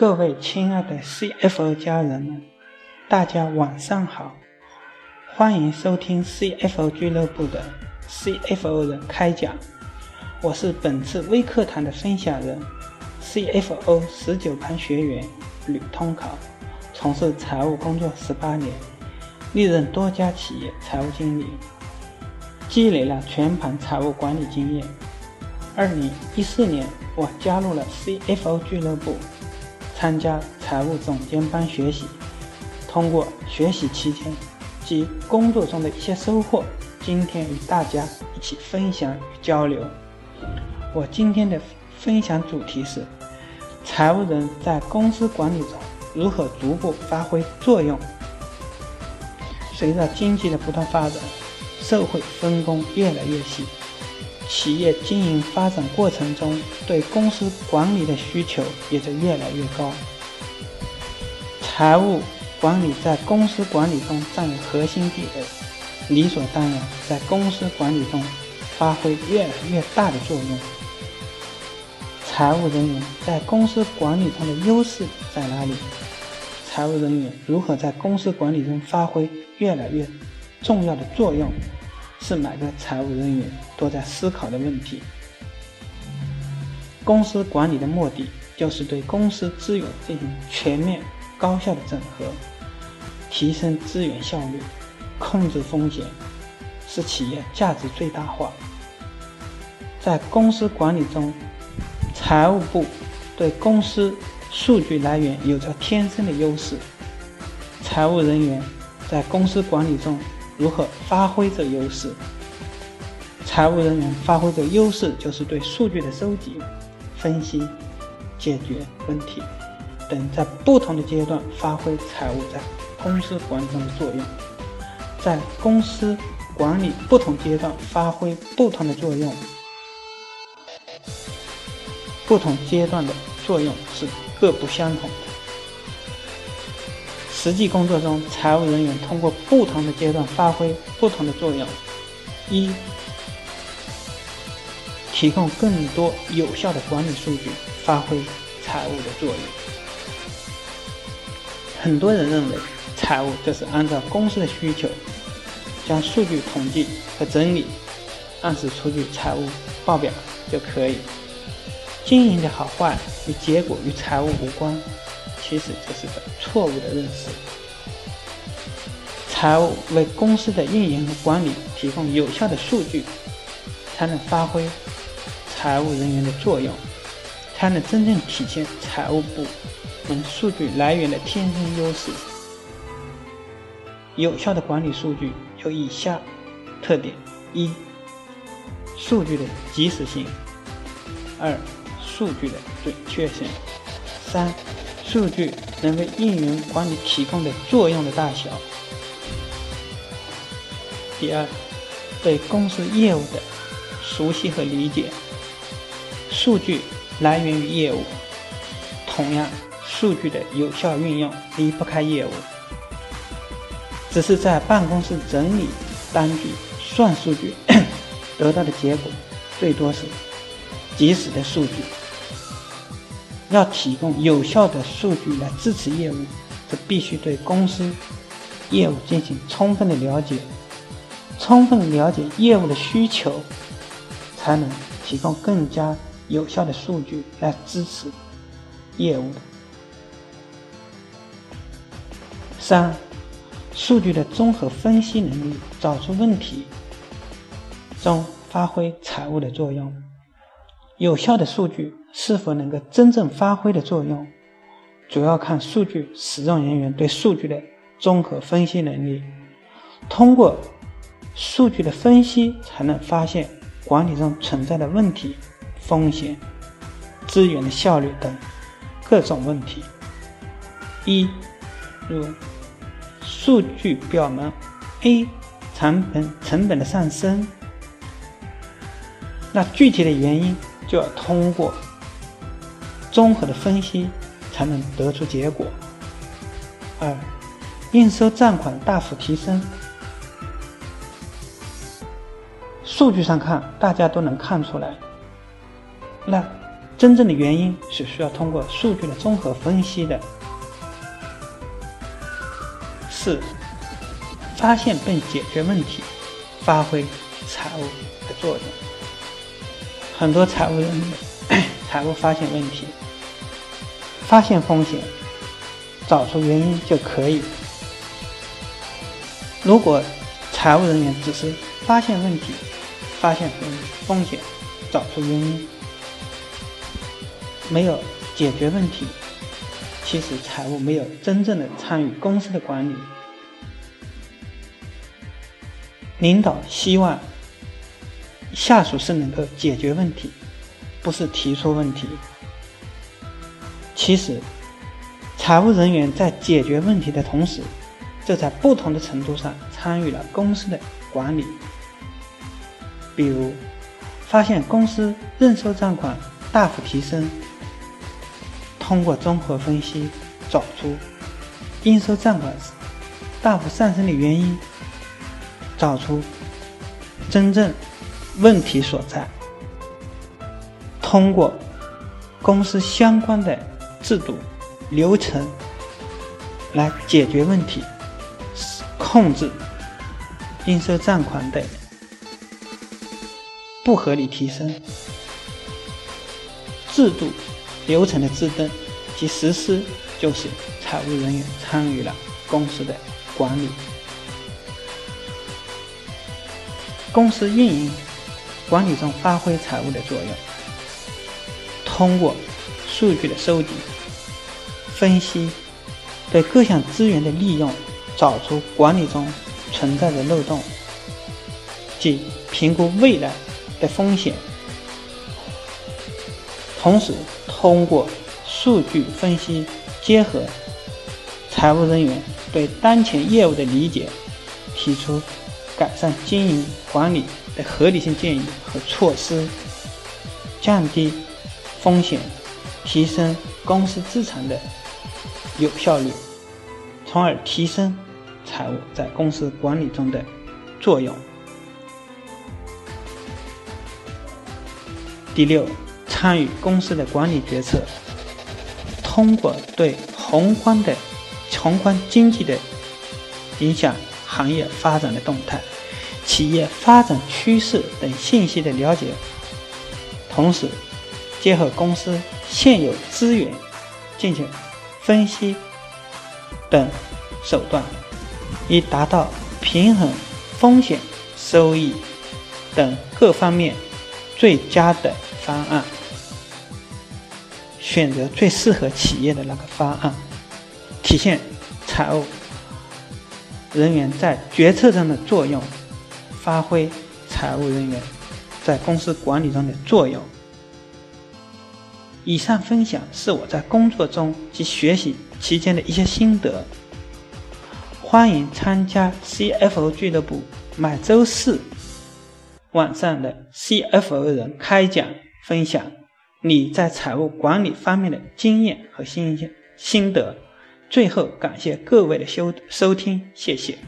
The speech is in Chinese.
各位亲爱的 CFO 家人们，大家晚上好，欢迎收听 CFO 俱乐部的 CFO 人开讲。我是本次微课堂的分享人，CFO 十九班学员吕通考，从事财务工作十八年，历任多家企业财务经理，积累了全盘财务管理经验。二零一四年，我加入了 CFO 俱乐部，参加财务总监班学习。通过学习期间及工作中的一些收获，今天与大家一起分享与交流。我今天的分享主题是：财务人在公司管理中如何逐步发挥作用。随着经济的不断发展，社会分工越来越细。企业经营发展过程中，对公司管理的需求也在越来越高。财务管理在公司管理中占有核心地位，理所当然在公司管理中发挥越来越大的作用。财务人员在公司管理中的优势在哪里？财务人员如何在公司管理中发挥越来越重要的作用？是每个财务人员都在思考的问题。公司管理的目的就是对公司资源进行全面、高效的整合，提升资源效率，控制风险，使企业价值最大化。在公司管理中，财务部对公司数据来源有着天生的优势。财务人员在公司管理中。如何发挥这优势？财务人员发挥的优势就是对数据的收集、分析、解决问题等，在不同的阶段发挥财务在公司管理中的作用。在公司管理不同阶段发挥不同的作用，不同阶段的作用是各不相同的。实际工作中，财务人员通过不同的阶段发挥不同的作用：一、提供更多有效的管理数据，发挥财务的作用。很多人认为，财务就是按照公司的需求，将数据统计和整理，按时出具财务报表就可以。经营的好坏与结果与财务无关。其实这是个错误的认识。财务为公司的运营和管理提供有效的数据，才能发挥财务人员的作用，才能真正体现财务部门数据来源的天生优势。有效的管理数据有以下特点：一、数据的及时性；二、数据的准确性；三。数据能为运营管理提供的作用的大小。第二，对公司业务的熟悉和理解。数据来源于业务，同样，数据的有效运用离不开业务。只是在办公室整理单据、算数据，得到的结果最多是及时的数据。要提供有效的数据来支持业务，则必须对公司业务进行充分的了解，充分了解业务的需求，才能提供更加有效的数据来支持业务。三、数据的综合分析能力，找出问题中发挥财务的作用。有效的数据是否能够真正发挥的作用，主要看数据使用人员对数据的综合分析能力。通过数据的分析，才能发现管理中存在的问题、风险、资源的效率等各种问题。一，如数据表明 A 成本成本的上升，那具体的原因。就要通过综合的分析才能得出结果。二，应收账款大幅提升，数据上看大家都能看出来，那真正的原因是需要通过数据的综合分析的。四、发现并解决问题，发挥财务的作用。很多财务人财务发现问题，发现风险，找出原因就可以。如果财务人员只是发现问题、发现风险、找出原因，没有解决问题，其实财务没有真正的参与公司的管理。领导希望下属是能够解决问题，不是提出问题。其实，财务人员在解决问题的同时，就在不同的程度上参与了公司的管理。比如，发现公司认收账款大幅提升，通过综合分析找出应收账款大幅上升的原因，找出真正问题所在，通过公司相关的制度流程来解决问题。控制应收账款的不合理提升，制度流程的制定及实施，就是财务人员参与了公司的管理。公司运营管理中发挥财务的作用，通过数据的收集、分析，对各项资源的利用。找出管理中存在的漏洞，即评估未来的风险，同时通过数据分析结合财务人员对当前业务的理解，提出改善经营管理的合理性建议和措施，降低风险，提升公司资产的有效率，从而提升。财务在公司管理中的作用。第六，参与公司的管理决策，通过对宏观的宏观经济的影响、行业发展的动态、企业发展趋势等信息的了解，同时结合公司现有资源进行分析等手段。以达到平衡风险、收益等各方面最佳的方案，选择最适合企业的那个方案，体现财务人员在决策中的作用，发挥财务人员在公司管理中的作用。以上分享是我在工作中及学习期间的一些心得。欢迎参加 CFO 俱乐部每周四晚上的 CFO 人开讲，分享你在财务管理方面的经验和心心得。最后，感谢各位的收收听，谢谢。